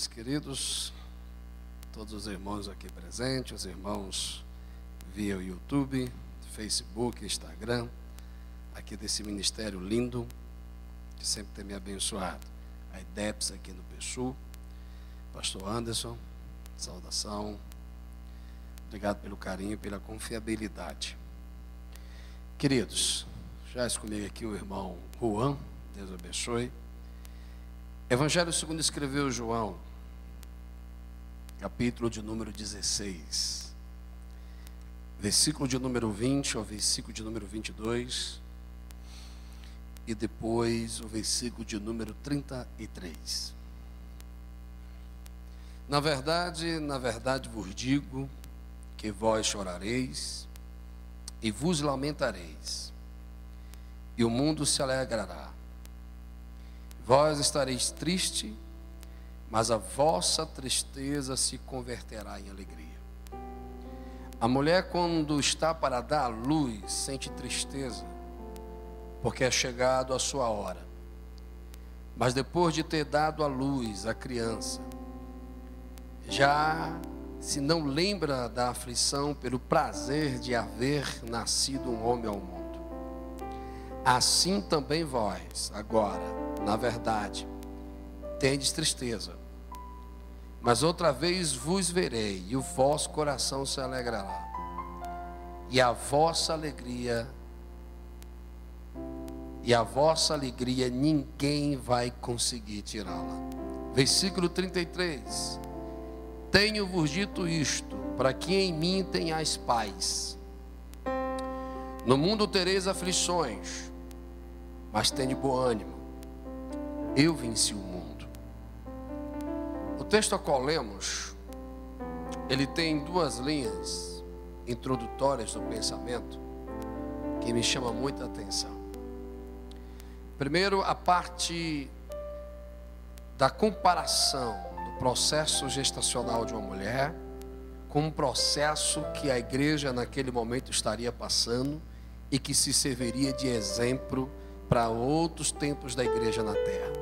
Jesus, queridos, todos os irmãos aqui presentes, os irmãos via YouTube, Facebook, Instagram, aqui desse ministério lindo, que sempre tem me abençoado. A IDEPS aqui no Peixu, Pastor Anderson, saudação. Obrigado pelo carinho e pela confiabilidade. Queridos, já comigo aqui o irmão Juan, Deus abençoe. Evangelho segundo escreveu João, capítulo de número 16, versículo de número 20 ao versículo de número 22, e depois o versículo de número 33. Na verdade, na verdade vos digo que vós chorareis e vos lamentareis, e o mundo se alegrará. Vós estareis triste, mas a vossa tristeza se converterá em alegria. A mulher, quando está para dar a luz, sente tristeza, porque é chegado a sua hora. Mas depois de ter dado a luz à criança, já se não lembra da aflição pelo prazer de haver nascido um homem ao mundo. Assim também vós, agora, na verdade, tendes tristeza. Mas outra vez vos verei, e o vosso coração se alegrará, e a vossa alegria, e a vossa alegria ninguém vai conseguir tirá-la. Versículo 33: Tenho-vos dito isto, para que em mim tenhais paz. No mundo tereis aflições, mas tenha bom ânimo eu venci o mundo. O texto a qual lemos, ele tem duas linhas introdutórias do pensamento que me chama muita atenção. Primeiro, a parte da comparação do processo gestacional de uma mulher com um processo que a igreja naquele momento estaria passando e que se serviria de exemplo para outros tempos da igreja na terra.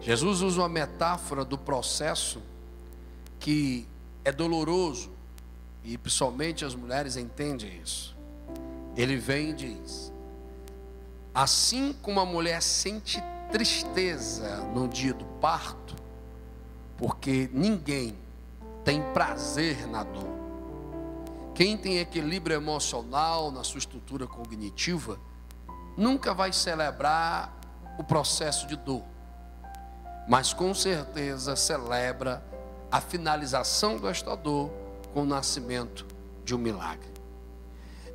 Jesus usa uma metáfora do processo que é doloroso e principalmente as mulheres entendem isso. Ele vem e diz: assim como a mulher sente tristeza no dia do parto, porque ninguém tem prazer na dor. Quem tem equilíbrio emocional na sua estrutura cognitiva, nunca vai celebrar o processo de dor, mas com certeza celebra a finalização desta dor com o nascimento de um milagre.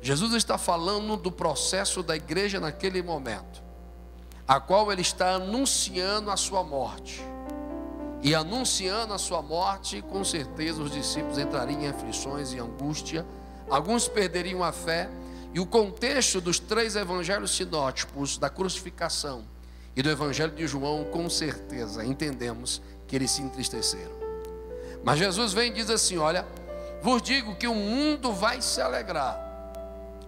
Jesus está falando do processo da igreja naquele momento, a qual ele está anunciando a sua morte. E anunciando a sua morte, com certeza os discípulos entrariam em aflições e angústia, alguns perderiam a fé, e o contexto dos três evangelhos sinóticos da crucificação e do evangelho de João, com certeza entendemos que eles se entristeceram. Mas Jesus vem e diz assim: Olha, vos digo que o mundo vai se alegrar,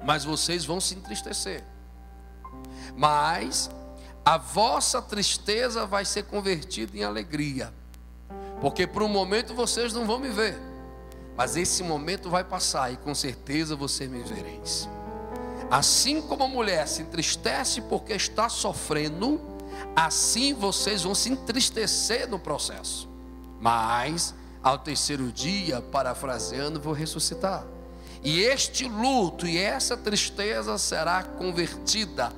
mas vocês vão se entristecer. Mas a vossa tristeza vai ser convertida em alegria, porque por um momento vocês não vão me ver, mas esse momento vai passar e com certeza vocês me vereis. Assim como a mulher se entristece porque está sofrendo, assim vocês vão se entristecer no processo. Mas ao terceiro dia, parafraseando, vou ressuscitar. E este luto e essa tristeza será convertida,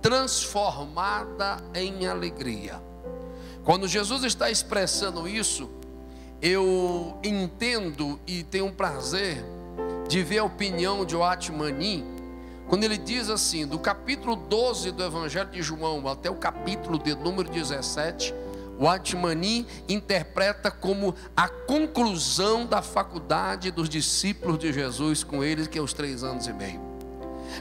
transformada em alegria. Quando Jesus está expressando isso, eu entendo e tenho prazer de ver a opinião de Oatmani quando ele diz assim, do capítulo 12 do Evangelho de João até o capítulo de número 17, o Atmani interpreta como a conclusão da faculdade dos discípulos de Jesus com eles, que é os três anos e meio.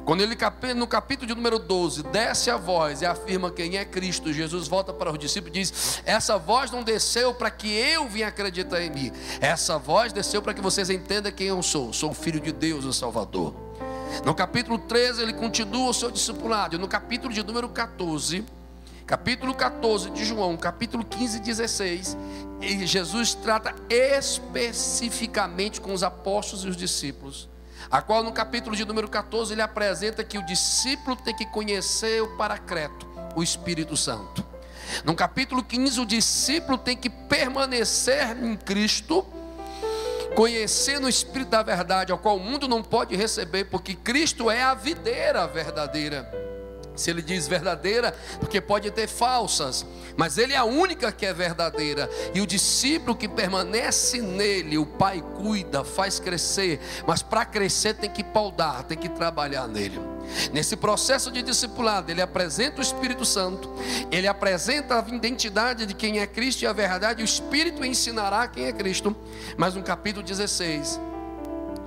Quando ele, no capítulo de número 12, desce a voz e afirma quem é Cristo, Jesus volta para os discípulos e diz: Essa voz não desceu para que eu venha acreditar em mim, essa voz desceu para que vocês entendam quem eu sou. Sou o Filho de Deus, o Salvador. No capítulo 13, ele continua o seu discipulado. No capítulo de número 14, capítulo 14 de João, capítulo 15 e 16, e Jesus trata especificamente com os apóstolos e os discípulos. A qual no capítulo de número 14 ele apresenta que o discípulo tem que conhecer o Paracreto, o Espírito Santo. No capítulo 15, o discípulo tem que permanecer em Cristo, conhecendo o Espírito da verdade, ao qual o mundo não pode receber, porque Cristo é a videira verdadeira. Se ele diz verdadeira, porque pode ter falsas, mas ele é a única que é verdadeira. E o discípulo que permanece nele, o Pai cuida, faz crescer, mas para crescer tem que paudar, tem que trabalhar nele. Nesse processo de discipulado, ele apresenta o Espírito Santo, ele apresenta a identidade de quem é Cristo e a verdade, o Espírito ensinará quem é Cristo. Mas no capítulo 16,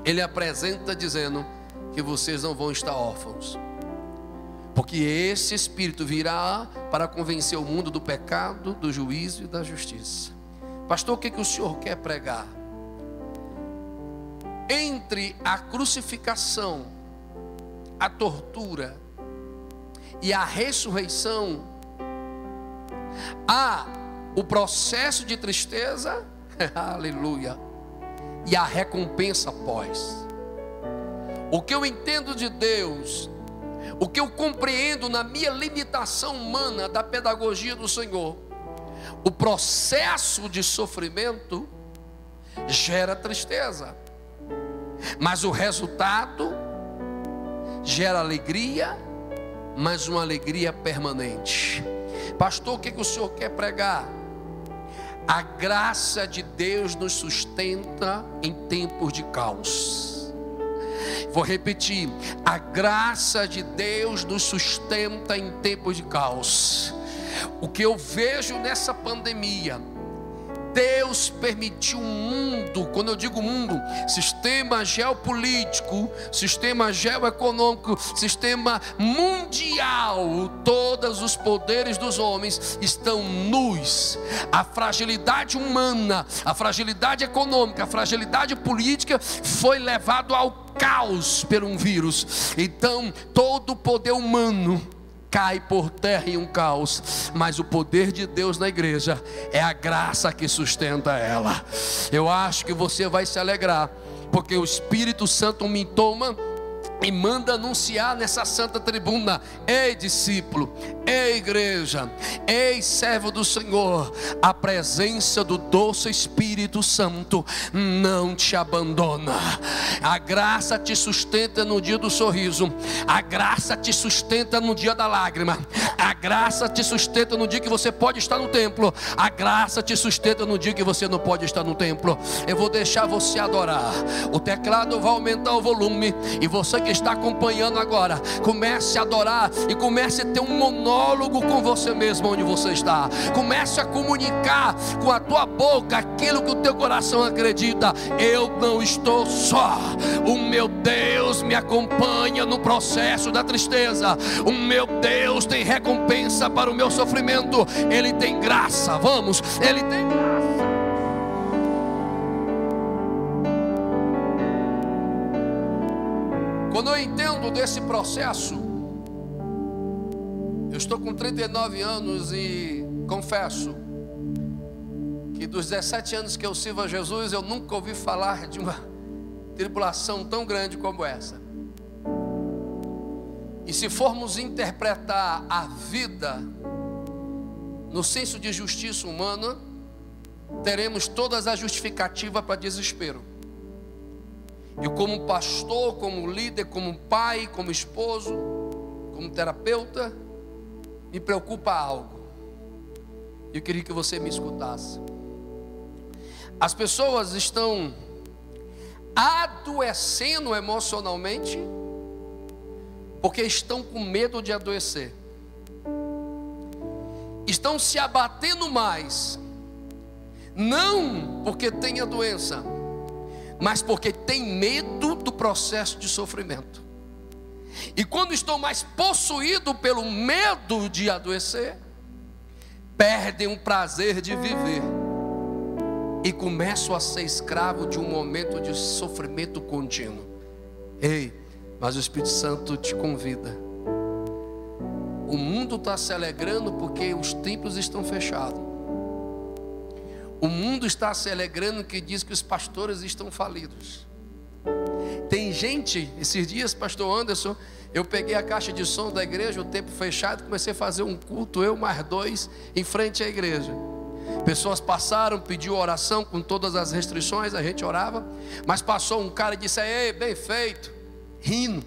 ele apresenta dizendo que vocês não vão estar órfãos porque esse Espírito virá para convencer o mundo do pecado, do juízo e da justiça. Pastor, o que, que o senhor quer pregar? Entre a crucificação, a tortura e a ressurreição, há o processo de tristeza, aleluia, e a recompensa após. O que eu entendo de Deus o que eu compreendo na minha limitação humana da pedagogia do Senhor, o processo de sofrimento gera tristeza, mas o resultado gera alegria, mas uma alegria permanente. Pastor, o que, que o senhor quer pregar? A graça de Deus nos sustenta em tempos de caos. Vou repetir: a graça de Deus nos sustenta em tempos de caos. O que eu vejo nessa pandemia, Deus permitiu um mundo, quando eu digo mundo, sistema geopolítico, sistema geoeconômico, sistema mundial, todos os poderes dos homens estão nus. A fragilidade humana, a fragilidade econômica, a fragilidade política foi levado ao caos por um vírus. Então, todo o poder humano cai por terra em um caos, mas o poder de Deus na igreja é a graça que sustenta ela. Eu acho que você vai se alegrar, porque o Espírito Santo me toma e manda anunciar nessa santa tribuna: Ei, discípulo, ei, igreja, ei, servo do Senhor, a presença do doce Espírito Santo não te abandona. A graça te sustenta no dia do sorriso, a graça te sustenta no dia da lágrima, a graça te sustenta no dia que você pode estar no templo, a graça te sustenta no dia que você não pode estar no templo. Eu vou deixar você adorar. O teclado vai aumentar o volume e você que está acompanhando agora, comece a adorar e comece a ter um monólogo com você mesmo onde você está. Comece a comunicar com a tua boca aquilo que o teu coração acredita. Eu não estou só. O meu Deus me acompanha no processo da tristeza. O meu Deus tem recompensa para o meu sofrimento. Ele tem graça. Vamos, ele tem graça. Entendo desse processo, eu estou com 39 anos e confesso que dos 17 anos que eu sirvo a Jesus, eu nunca ouvi falar de uma tribulação tão grande como essa. E se formos interpretar a vida no senso de justiça humana, teremos todas as justificativas para desespero. E como pastor, como líder, como pai, como esposo, como terapeuta, me preocupa algo. Eu queria que você me escutasse. As pessoas estão adoecendo emocionalmente porque estão com medo de adoecer. Estão se abatendo mais, não porque tem a doença, mas porque tem medo do processo de sofrimento. E quando estou mais possuído pelo medo de adoecer, perdem o prazer de viver e começo a ser escravo de um momento de sofrimento contínuo. Ei, mas o Espírito Santo te convida. O mundo está se alegrando porque os templos estão fechados. O mundo está se alegrando que diz que os pastores estão falidos. Tem gente, esses dias, pastor Anderson, eu peguei a caixa de som da igreja, o tempo fechado, comecei a fazer um culto, eu mais dois, em frente à igreja. Pessoas passaram, pediu oração com todas as restrições, a gente orava, mas passou um cara e disse: Ei, bem feito, rindo.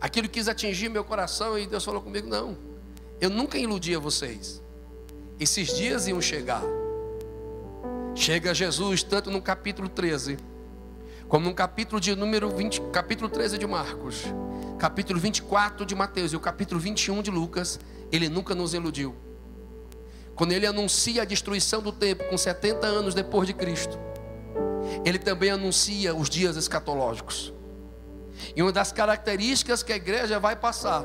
Aquilo quis atingir meu coração e Deus falou comigo: Não, eu nunca iludia vocês. Esses dias iam chegar. Chega Jesus, tanto no capítulo 13, como no capítulo de número 20, capítulo 13 de Marcos, capítulo 24 de Mateus e o capítulo 21 de Lucas, ele nunca nos iludiu. Quando ele anuncia a destruição do tempo com 70 anos depois de Cristo, ele também anuncia os dias escatológicos. E uma das características que a igreja vai passar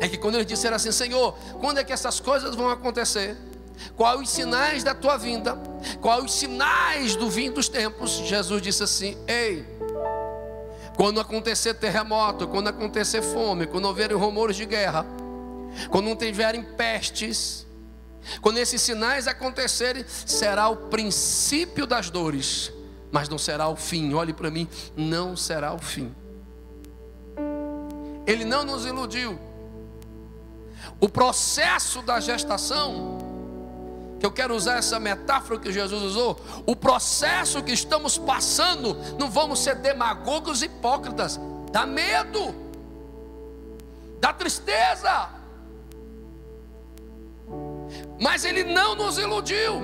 é que quando ele disser assim, Senhor, quando é que essas coisas vão acontecer? Quais os sinais da tua vinda? Quais os sinais do fim dos tempos? Jesus disse assim: Ei, quando acontecer terremoto, quando acontecer fome, quando houverem rumores de guerra, quando não tiverem pestes, quando esses sinais acontecerem, será o princípio das dores, mas não será o fim. Olhe para mim, não será o fim. Ele não nos iludiu. O processo da gestação, que eu quero usar essa metáfora que Jesus usou, o processo que estamos passando, não vamos ser demagogos hipócritas, dá medo, dá tristeza, mas ele não nos iludiu.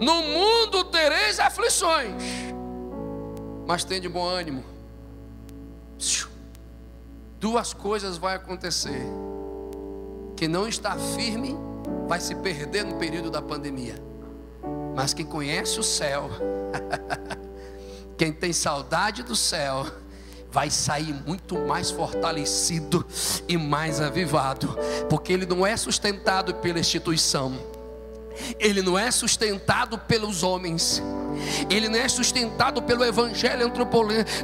No mundo tereis aflições, mas tem de bom ânimo. Duas coisas vai acontecer. Quem não está firme vai se perder no período da pandemia. Mas quem conhece o céu, quem tem saudade do céu, vai sair muito mais fortalecido e mais avivado, porque ele não é sustentado pela instituição, ele não é sustentado pelos homens, ele não é sustentado pelo evangelho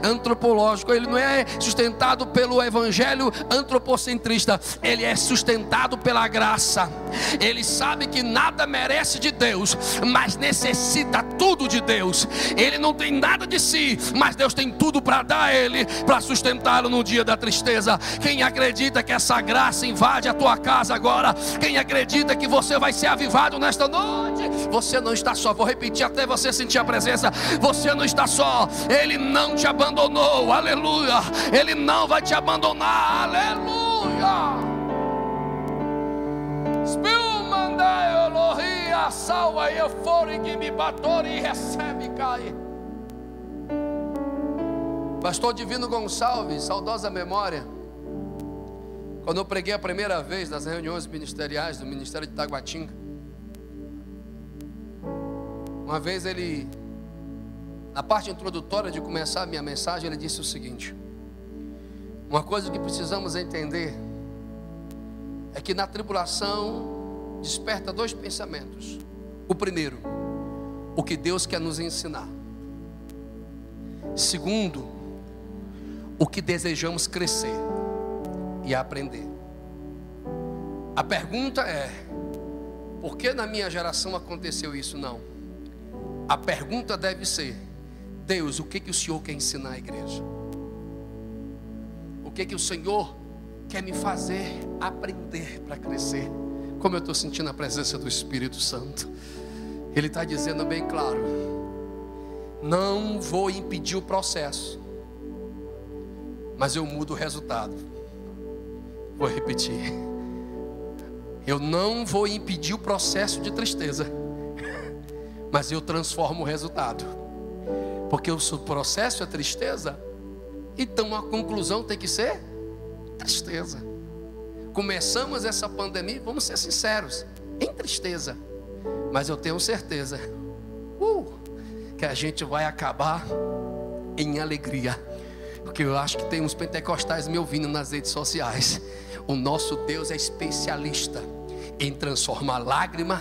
antropológico, ele não é sustentado pelo evangelho antropocentrista, ele é sustentado pela graça. Ele sabe que nada merece de Deus, mas necessita tudo de Deus. Ele não tem nada de si, mas Deus tem tudo para dar a ele, para sustentá-lo no dia da tristeza. Quem acredita que essa graça invade a tua casa agora, quem acredita que você vai ser avivado nesta noite, você não está só. Vou repetir até você sentir a presença. Você não está só, Ele não te abandonou, aleluia. Ele não vai te abandonar, aleluia. Spilmandai Elohia, salva eufórica me bator e recebe, cai. Pastor Divino Gonçalves, saudosa memória. Quando eu preguei a primeira vez nas reuniões ministeriais do Ministério de Taguatinga, uma vez ele, na parte introdutória de começar a minha mensagem, ele disse o seguinte: Uma coisa que precisamos entender é que na tribulação desperta dois pensamentos. O primeiro, o que Deus quer nos ensinar. Segundo, o que desejamos crescer e aprender. A pergunta é: por que na minha geração aconteceu isso? Não. A pergunta deve ser: Deus, o que, que o Senhor quer ensinar à igreja? O que, que o Senhor quer me fazer aprender para crescer? Como eu estou sentindo a presença do Espírito Santo. Ele está dizendo bem claro: não vou impedir o processo, mas eu mudo o resultado. Vou repetir. Eu não vou impedir o processo de tristeza mas eu transformo o resultado. Porque o processo é tristeza, então a conclusão tem que ser tristeza. Começamos essa pandemia, vamos ser sinceros, em tristeza, mas eu tenho certeza uh, que a gente vai acabar em alegria, porque eu acho que tem uns pentecostais me ouvindo nas redes sociais. O nosso Deus é especialista em transformar lágrima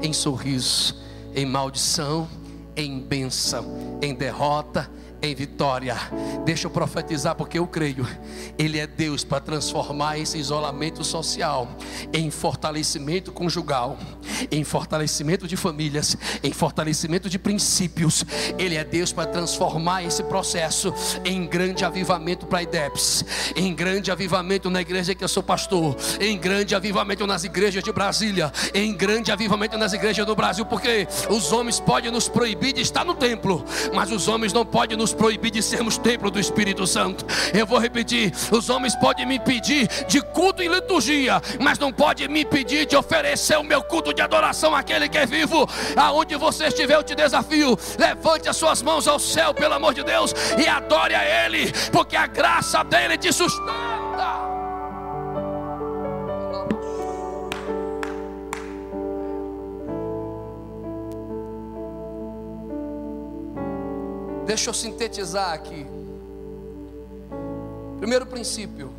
em sorriso em maldição, em bênção, em derrota, em vitória. Deixa eu profetizar porque eu creio. Ele é Deus para transformar esse isolamento social em fortalecimento conjugal, em fortalecimento de famílias, em fortalecimento de princípios. Ele é Deus para transformar esse processo em grande avivamento para a IDEPS, em grande avivamento na igreja que eu sou pastor, em grande avivamento nas igrejas de Brasília, em grande avivamento nas igrejas do Brasil, porque os homens podem nos proibir de estar no templo, mas os homens não podem nos proibir de sermos templo do Espírito Santo. Eu vou repetir: os homens podem me pedir de culto e liturgia, mas não podem me pedir de oferecer o meu culto de àquele que é vivo. Aonde você estiver, eu te desafio: levante as suas mãos ao céu, pelo amor de Deus, e adore a Ele, porque a graça dele te sustenta. Deixa eu sintetizar aqui. Primeiro princípio: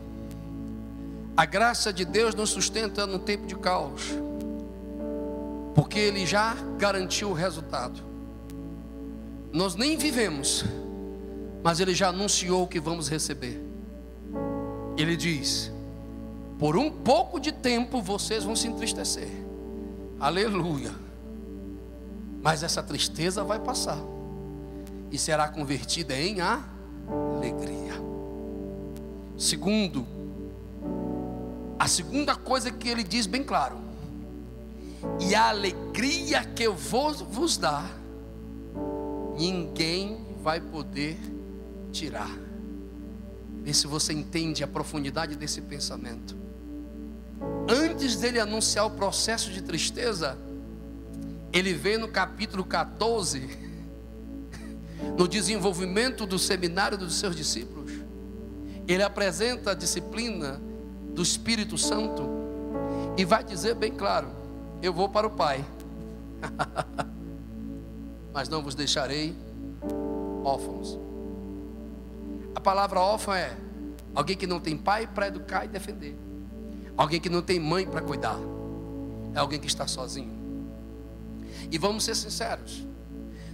a graça de Deus nos sustenta no tempo de caos, porque Ele já garantiu o resultado. Nós nem vivemos, mas Ele já anunciou o que vamos receber. Ele diz: por um pouco de tempo vocês vão se entristecer. Aleluia. Mas essa tristeza vai passar e será convertida em alegria. Segundo, a segunda coisa que ele diz bem claro: e a alegria que eu vou vos dar, ninguém vai poder tirar. Vê se você entende a profundidade desse pensamento. Antes dele anunciar o processo de tristeza, ele vê no capítulo 14 no desenvolvimento do seminário dos seus discípulos. Ele apresenta a disciplina do Espírito Santo e vai dizer bem claro: Eu vou para o Pai, mas não vos deixarei órfãos. A palavra órfão é alguém que não tem pai para educar e defender, alguém que não tem mãe para cuidar, é alguém que está sozinho. E vamos ser sinceros,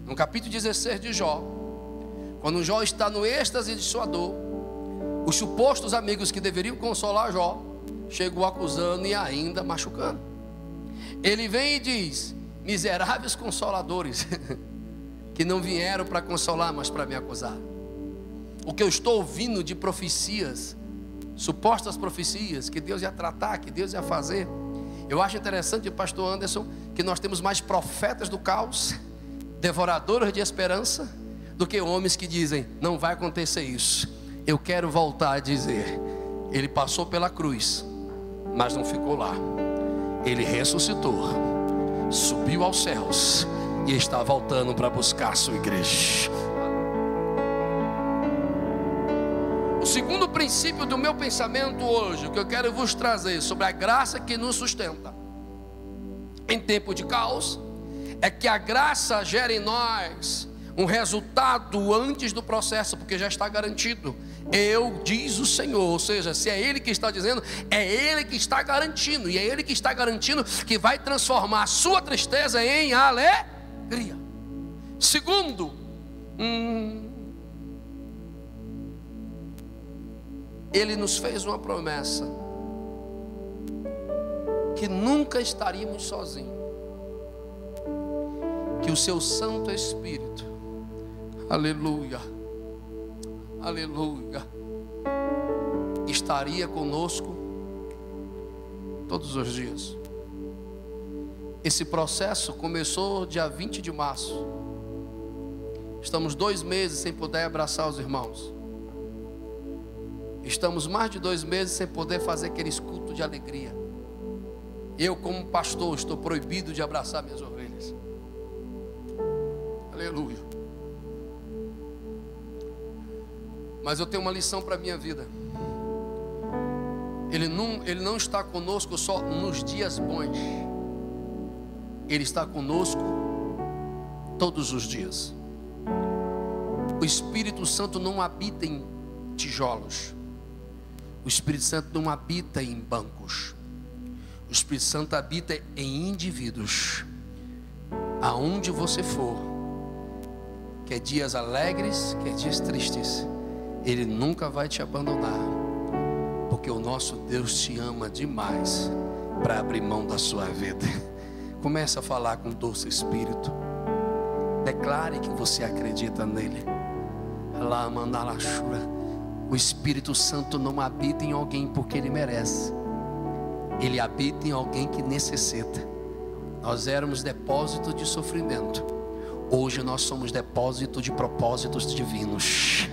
no capítulo 16 de Jó, quando Jó está no êxtase de sua dor, os supostos amigos que deveriam consolar Jó chegam acusando e ainda machucando. Ele vem e diz: Miseráveis consoladores, que não vieram para consolar, mas para me acusar. O que eu estou ouvindo de profecias, supostas profecias, que Deus ia tratar, que Deus ia fazer. Eu acho interessante, pastor Anderson, que nós temos mais profetas do caos devoradoras de esperança, do que homens que dizem: não vai acontecer isso. Eu quero voltar a dizer: ele passou pela cruz, mas não ficou lá. Ele ressuscitou, subiu aos céus e está voltando para buscar sua igreja. O segundo princípio do meu pensamento hoje, que eu quero vos trazer sobre a graça que nos sustenta em tempo de caos, é que a graça gera em nós um resultado antes do processo, porque já está garantido. Eu, diz o Senhor, ou seja, se é Ele que está dizendo, é Ele que está garantindo, e é Ele que está garantindo que vai transformar a sua tristeza em alegria. Segundo, hum, Ele nos fez uma promessa que nunca estaríamos sozinhos que o seu Santo Espírito, aleluia, aleluia, estaria conosco todos os dias. Esse processo começou dia 20 de março. Estamos dois meses sem poder abraçar os irmãos. Estamos mais de dois meses sem poder fazer aquele escuto de alegria. Eu, como pastor, estou proibido de abraçar minhas ovelhas. Aleluia. Mas eu tenho uma lição para a minha vida. Ele não, ele não está conosco só nos dias bons. Ele está conosco todos os dias. O Espírito Santo não habita em tijolos. O Espírito Santo não habita em bancos. O Espírito Santo habita em indivíduos. Aonde você for, quer dias alegres, quer dias tristes, Ele nunca vai te abandonar, porque o nosso Deus te ama demais para abrir mão da sua vida. Comece a falar com doce espírito. Declare que você acredita nele. Lá O Espírito Santo não habita em alguém porque ele merece. Ele habita em alguém que necessita. Nós éramos depósito de sofrimento. Hoje nós somos depósito de propósitos divinos.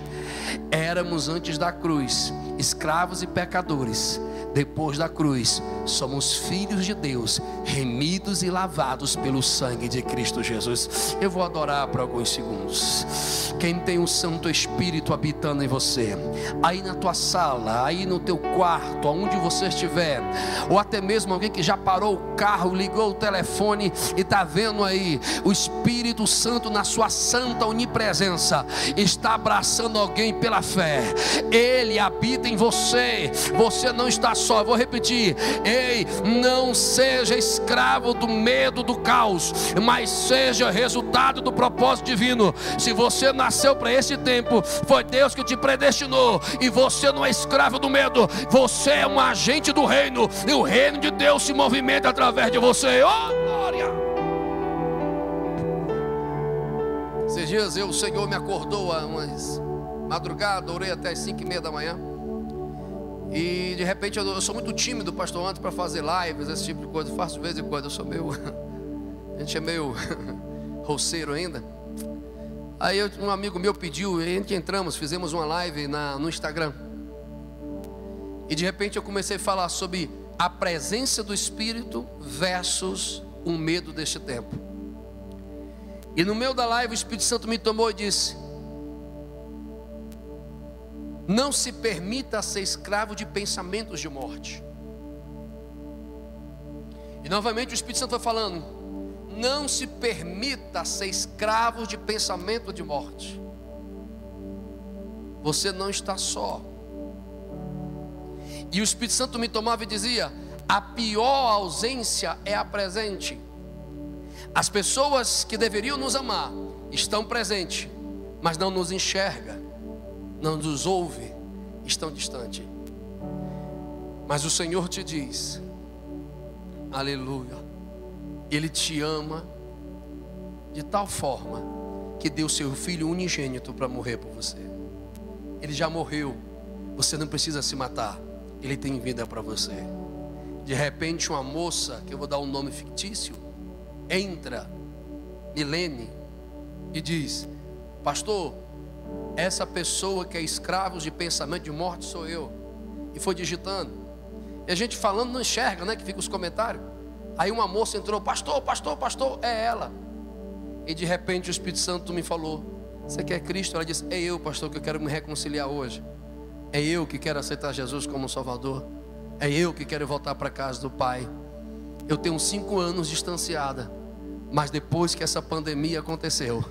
Éramos antes da cruz escravos e pecadores. Depois da cruz, somos filhos de Deus, remidos e lavados pelo sangue de Cristo Jesus. Eu vou adorar por alguns segundos. Quem tem o Santo Espírito habitando em você, aí na tua sala, aí no teu quarto, aonde você estiver, ou até mesmo alguém que já parou o carro, ligou o telefone e está vendo aí o Espírito Santo na sua santa onipresença, está abraçando alguém pela fé. Ele habita em você. Você não está só, vou repetir: ei, não seja escravo do medo do caos, mas seja resultado do propósito divino. Se você nasceu para esse tempo, foi Deus que te predestinou, e você não é escravo do medo, você é um agente do reino, e o reino de Deus se movimenta através de você. Oh, glória! Esses dias eu, o Senhor me acordou a umas madrugada, orei até as cinco e meia da manhã. E de repente eu, eu sou muito tímido, pastor, antes para fazer lives, esse tipo de coisa. Eu faço de vez em quando, eu sou meio. A gente é meio roceiro ainda. Aí eu, um amigo meu pediu, e gente entramos, fizemos uma live na, no Instagram. E de repente eu comecei a falar sobre a presença do Espírito versus o medo deste tempo. E no meio da live o Espírito Santo me tomou e disse: não se permita ser escravo de pensamentos de morte. E novamente o Espírito Santo vai falando: não se permita ser escravo de pensamento de morte. Você não está só. E o Espírito Santo me tomava e dizia: a pior ausência é a presente. As pessoas que deveriam nos amar estão presentes, mas não nos enxergam não nos ouve, estão distantes. Mas o Senhor te diz: Aleluia. Ele te ama de tal forma que deu seu filho unigênito para morrer por você. Ele já morreu. Você não precisa se matar. Ele tem vida para você. De repente, uma moça, que eu vou dar um nome fictício, entra, Milene, e diz: Pastor, essa pessoa que é escravo de pensamento de morte sou eu. E foi digitando. E a gente falando não enxerga, né? Que fica os comentários. Aí uma moça entrou, pastor, pastor, pastor, é ela. E de repente o Espírito Santo me falou: Você quer Cristo? Ela disse: É eu, pastor, que eu quero me reconciliar hoje. É eu que quero aceitar Jesus como Salvador. É eu que quero voltar para casa do Pai. Eu tenho cinco anos distanciada. Mas depois que essa pandemia aconteceu,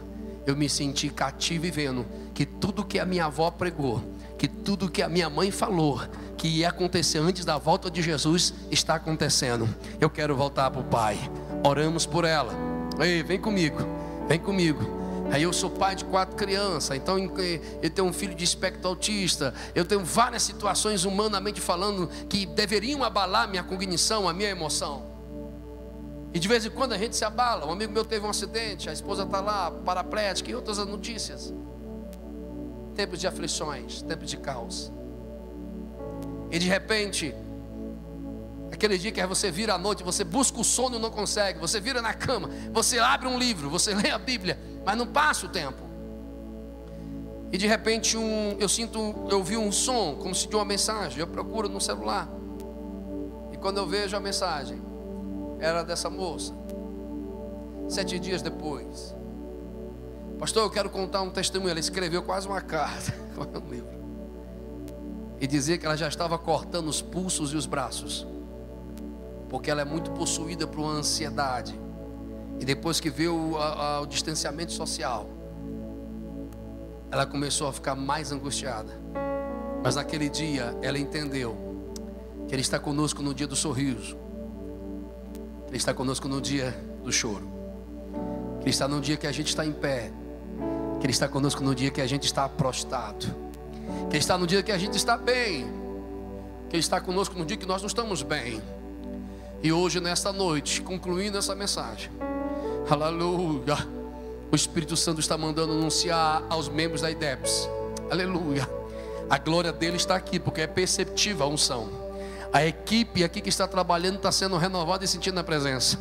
eu me senti cativo e vendo que tudo que a minha avó pregou, que tudo que a minha mãe falou, que ia acontecer antes da volta de Jesus, está acontecendo. Eu quero voltar para o Pai. Oramos por ela. Ei, vem comigo, vem comigo. Aí eu sou pai de quatro crianças, então eu tenho um filho de espectro autista. Eu tenho várias situações humanamente falando que deveriam abalar minha cognição, a minha emoção. E de vez em quando a gente se abala. Um amigo meu teve um acidente, a esposa está lá, paraplética e outras notícias. Tempos de aflições, tempos de caos. E de repente, aquele dia que você vira à noite, você busca o sono e não consegue, você vira na cama, você abre um livro, você lê a Bíblia, mas não passa o tempo. E de repente um, eu sinto, eu vi um som, como se de uma mensagem, eu procuro no celular. E quando eu vejo a mensagem, era dessa moça. Sete dias depois, pastor, eu quero contar um testemunho. Ela escreveu quase uma carta, um livro, e dizia que ela já estava cortando os pulsos e os braços, porque ela é muito possuída por uma ansiedade. E depois que viu o, a, o distanciamento social, ela começou a ficar mais angustiada. Mas naquele dia ela entendeu que Ele está conosco no dia do sorriso, ele está conosco no dia do choro. Ele está no dia que a gente está em pé. Que Ele está conosco no dia que a gente está prostrado, que Ele está no dia que a gente está bem, que Ele está conosco no dia que nós não estamos bem. E hoje, nesta noite, concluindo essa mensagem, aleluia, o Espírito Santo está mandando anunciar aos membros da IDEPS, aleluia, a glória dele está aqui, porque é perceptível a unção. A equipe aqui que está trabalhando está sendo renovada e sentindo a presença.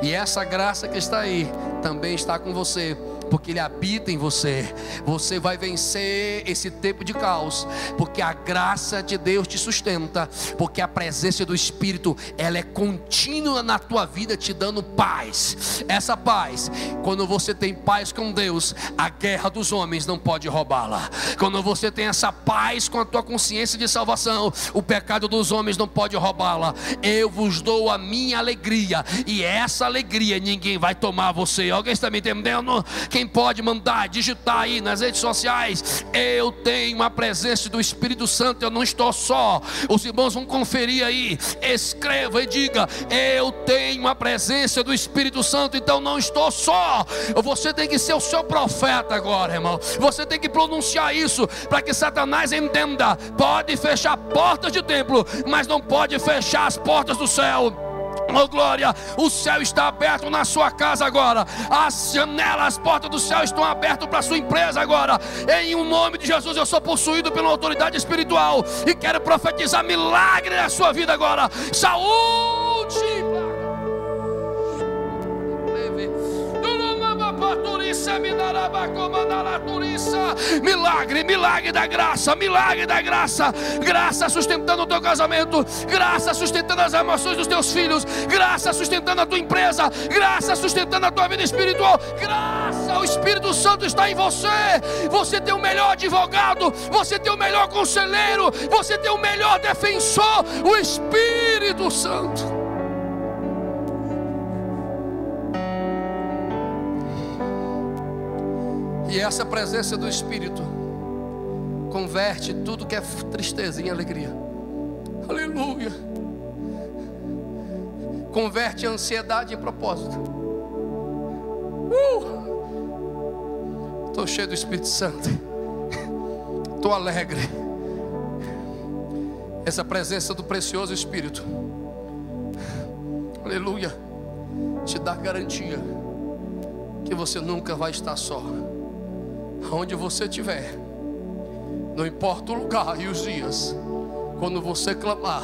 E essa graça que está aí também está com você porque Ele habita em você. Você vai vencer esse tempo de caos, porque a graça de Deus te sustenta, porque a presença do Espírito ela é contínua na tua vida, te dando paz. Essa paz, quando você tem paz com Deus, a guerra dos homens não pode roubá-la. Quando você tem essa paz com a tua consciência de salvação, o pecado dos homens não pode roubá-la. Eu vos dou a minha alegria, e essa alegria ninguém vai tomar você. Alguém está me entendendo? Quem pode mandar digitar aí nas redes sociais, eu tenho a presença do Espírito Santo, eu não estou só. Os irmãos vão conferir aí, escreva e diga: Eu tenho a presença do Espírito Santo, então não estou só. Você tem que ser o seu profeta agora, irmão. Você tem que pronunciar isso para que Satanás entenda. Pode fechar portas de templo, mas não pode fechar as portas do céu. Oh glória, o céu está aberto na sua casa agora. As janelas, as portas do céu estão abertas para a sua empresa agora. Em o nome de Jesus, eu sou possuído pela autoridade espiritual e quero profetizar milagre na sua vida agora. Saúde! Milagre, milagre da graça, milagre da graça, graça sustentando o teu casamento, graça sustentando as emoções dos teus filhos, graça sustentando a tua empresa, graça sustentando a tua vida espiritual, graça, o Espírito Santo está em você. Você tem o melhor advogado, você tem o melhor conselheiro, você tem o melhor defensor, o Espírito Santo. E essa presença do Espírito converte tudo que é tristeza em alegria. Aleluia. Converte a ansiedade em propósito. Estou uh! cheio do Espírito Santo. Estou alegre. Essa presença do precioso Espírito. Aleluia. Te dá garantia que você nunca vai estar só aonde você estiver, não importa o lugar e os dias, quando você clamar,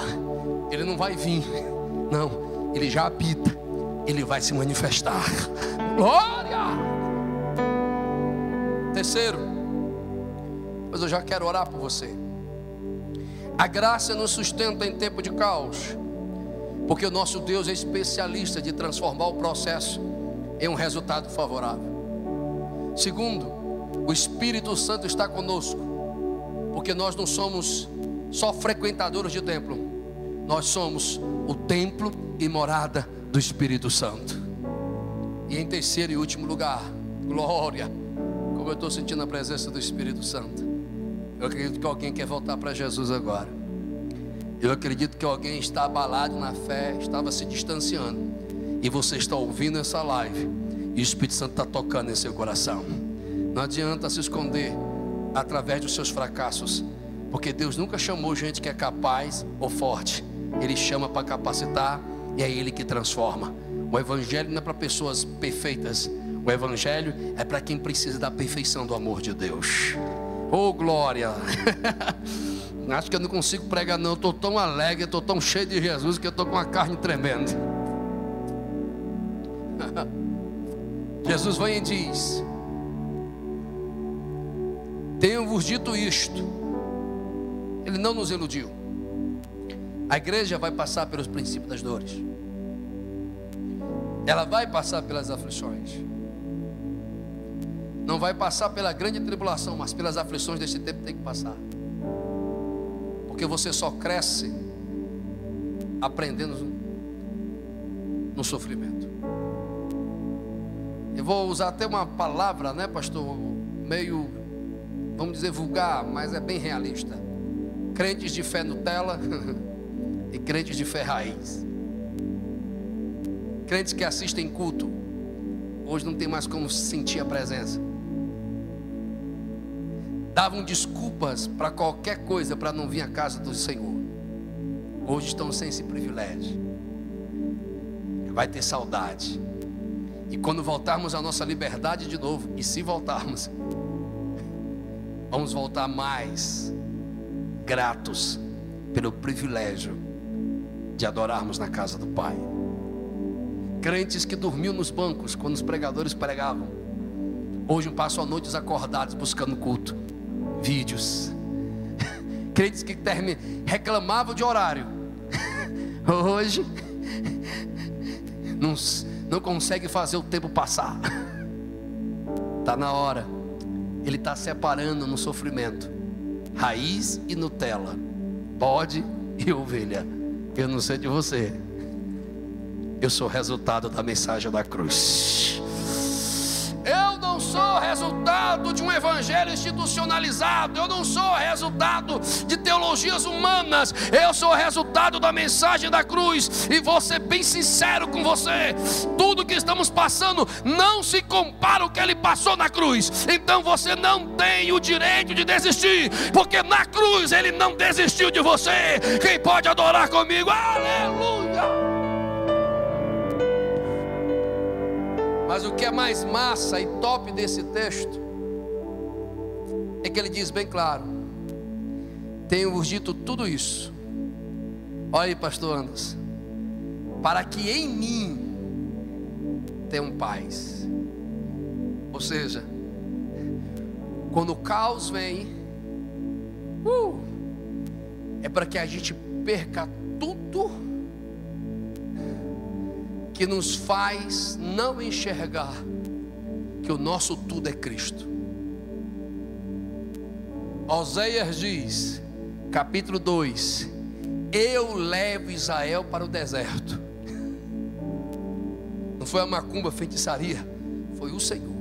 Ele não vai vir, não, Ele já habita, Ele vai se manifestar. Glória! Terceiro, mas eu já quero orar por você. A graça nos sustenta em tempo de caos, porque o nosso Deus é especialista de transformar o processo em um resultado favorável. Segundo, o Espírito Santo está conosco, porque nós não somos só frequentadores de templo, nós somos o templo e morada do Espírito Santo. E em terceiro e último lugar, glória, como eu estou sentindo a presença do Espírito Santo. Eu acredito que alguém quer voltar para Jesus agora. Eu acredito que alguém está abalado na fé, estava se distanciando. E você está ouvindo essa live. E o Espírito Santo está tocando em seu coração. Não adianta se esconder através dos seus fracassos, porque Deus nunca chamou gente que é capaz ou forte. Ele chama para capacitar e é Ele que transforma. O Evangelho não é para pessoas perfeitas, o Evangelho é para quem precisa da perfeição do amor de Deus. Oh glória! Acho que eu não consigo pregar, não. Estou tão alegre, estou tão cheio de Jesus que eu estou com a carne tremendo. Jesus vem e diz: tenho-vos dito isto. Ele não nos iludiu. A igreja vai passar pelos princípios das dores. Ela vai passar pelas aflições. Não vai passar pela grande tribulação, mas pelas aflições desse tempo tem que passar. Porque você só cresce aprendendo no sofrimento. Eu vou usar até uma palavra, né, pastor, meio vamos dizer vulgar, mas é bem realista. Crentes de fé Nutella e crentes de fé raiz. Crentes que assistem culto, hoje não tem mais como sentir a presença. davam desculpas para qualquer coisa para não vir à casa do Senhor. Hoje estão sem esse privilégio. Vai ter saudade. E quando voltarmos à nossa liberdade de novo, e se voltarmos, vamos voltar mais gratos pelo privilégio de adorarmos na casa do Pai. Crentes que dormiam nos bancos quando os pregadores pregavam, hoje passam a noite acordados buscando culto, vídeos. Crentes que termi, reclamavam de horário, hoje não, não consegue fazer o tempo passar. Está na hora. Ele está separando no sofrimento raiz e Nutella, bode e ovelha. Eu não sei de você. Eu sou resultado da mensagem da cruz. Eu não sou resultado de um evangelho institucionalizado, eu não sou resultado de teologias humanas, eu sou resultado da mensagem da cruz. E vou ser bem sincero com você: tudo que estamos passando não se compara ao que ele passou na cruz. Então você não tem o direito de desistir, porque na cruz ele não desistiu de você. Quem pode adorar comigo? Aleluia! Mas o que é mais massa e top desse texto é que ele diz bem claro: Tenho-vos dito tudo isso. Olha aí, pastor Anderson. Para que em mim tenham paz. Ou seja, quando o caos vem, uh, é para que a gente perca tudo que nos faz não enxergar que o nosso tudo é Cristo. Oséias diz, capítulo 2: Eu levo Israel para o deserto. Não foi a macumba, a feitiçaria, foi o Senhor.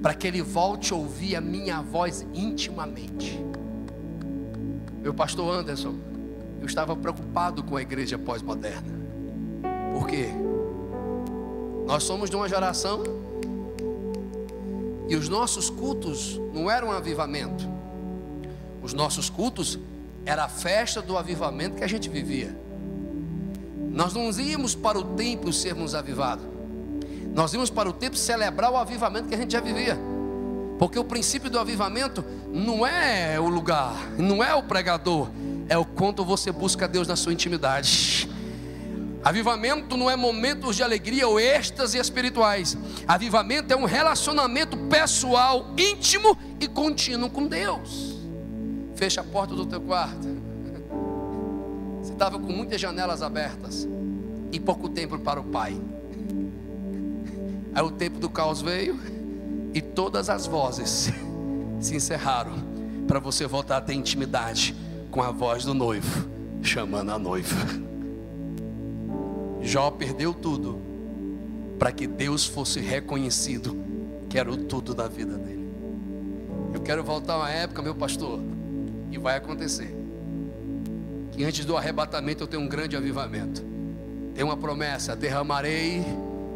Para que ele volte a ouvir a minha voz intimamente. Meu pastor Anderson, eu estava preocupado com a igreja pós-moderna. Por quê? Nós somos de uma geração e os nossos cultos não eram um avivamento. Os nossos cultos era a festa do avivamento que a gente vivia. Nós não íamos para o templo sermos avivados. Nós íamos para o templo celebrar o avivamento que a gente já vivia. Porque o princípio do avivamento não é o lugar, não é o pregador, é o quanto você busca Deus na sua intimidade. Avivamento não é momentos de alegria ou êxtase espirituais. Avivamento é um relacionamento pessoal, íntimo e contínuo com Deus. Fecha a porta do teu quarto. Você estava com muitas janelas abertas e pouco tempo para o Pai. Aí o tempo do caos veio e todas as vozes se encerraram para você voltar a ter intimidade com a voz do noivo chamando a noiva. Jó perdeu tudo para que Deus fosse reconhecido que era o tudo da vida dele. Eu quero voltar a uma época, meu pastor, e vai acontecer. Que antes do arrebatamento eu tenho um grande avivamento. Tem uma promessa: derramarei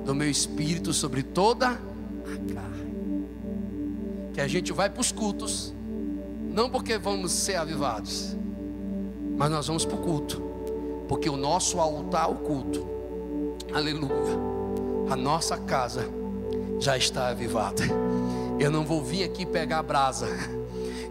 do meu espírito sobre toda a carne. Que a gente vai para os cultos, não porque vamos ser avivados, mas nós vamos para o culto, porque o nosso altar, o culto, Aleluia. A nossa casa já está avivada. Eu não vou vir aqui pegar a brasa.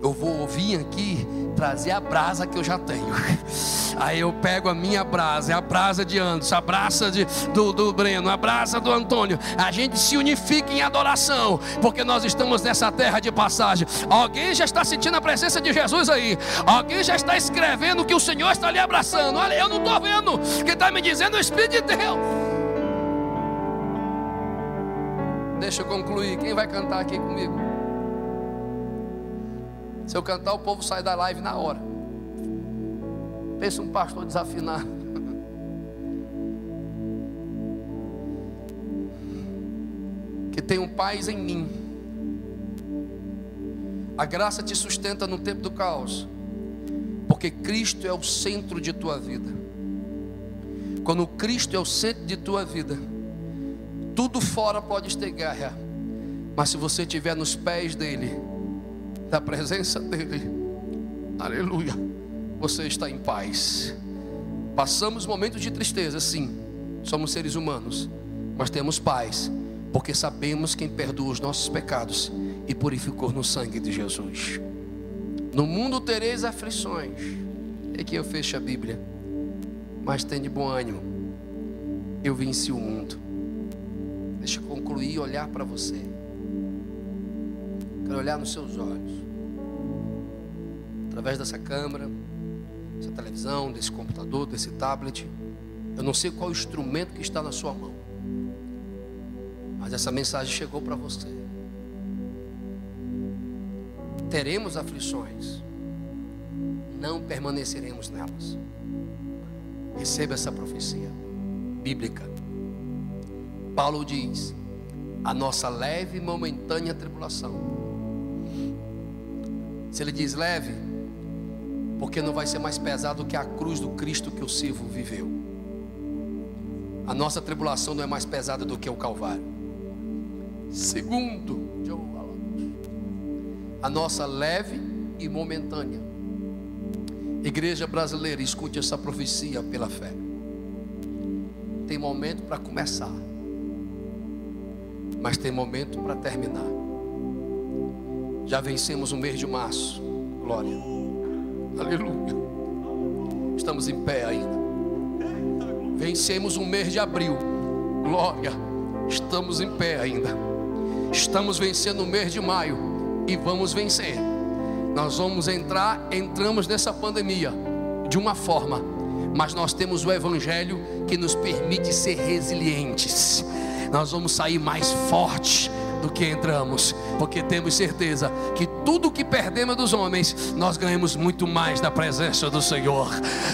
Eu vou vir aqui trazer a brasa que eu já tenho. Aí eu pego a minha brasa, a brasa de Anderson, a brasa de, do, do Breno, a brasa do Antônio. A gente se unifica em adoração, porque nós estamos nessa terra de passagem. Alguém já está sentindo a presença de Jesus aí. Alguém já está escrevendo que o Senhor está lhe abraçando. Olha, eu não estou vendo. Quem está me dizendo é o Espírito de Deus. Deixa eu concluir. Quem vai cantar aqui comigo? Se eu cantar, o povo sai da live na hora. Pensa um pastor desafinado. Que um paz em mim. A graça te sustenta no tempo do caos. Porque Cristo é o centro de tua vida. Quando Cristo é o centro de tua vida, tudo fora pode ter guerra. Mas se você estiver nos pés dele, da presença dEle, aleluia, você está em paz. Passamos momentos de tristeza, sim, somos seres humanos, mas temos paz, porque sabemos quem perdoa os nossos pecados e purificou no sangue de Jesus. No mundo tereis aflições, é que eu fecho a Bíblia, mas de bom ânimo, eu venci o mundo. Deixa eu concluir e olhar para você. Quero olhar nos seus olhos. Através dessa câmera, dessa televisão, desse computador, desse tablet. Eu não sei qual instrumento que está na sua mão. Mas essa mensagem chegou para você. Teremos aflições. Não permaneceremos nelas. Receba essa profecia bíblica. Paulo diz: a nossa leve e momentânea tribulação. Se ele diz leve, porque não vai ser mais pesado que a cruz do Cristo que o servo viveu. A nossa tribulação não é mais pesada do que o Calvário. Segundo, a nossa leve e momentânea. Igreja brasileira, escute essa profecia pela fé. Tem momento para começar mas tem momento para terminar. Já vencemos o mês de março, glória, aleluia. Estamos em pé ainda. Vencemos o mês de abril, glória, estamos em pé ainda. Estamos vencendo o mês de maio e vamos vencer. Nós vamos entrar, entramos nessa pandemia de uma forma, mas nós temos o Evangelho que nos permite ser resilientes nós vamos sair mais fortes do que entramos, porque temos certeza que tudo que perdemos dos homens, nós ganhamos muito mais da presença do Senhor.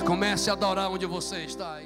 Comece a adorar onde você está.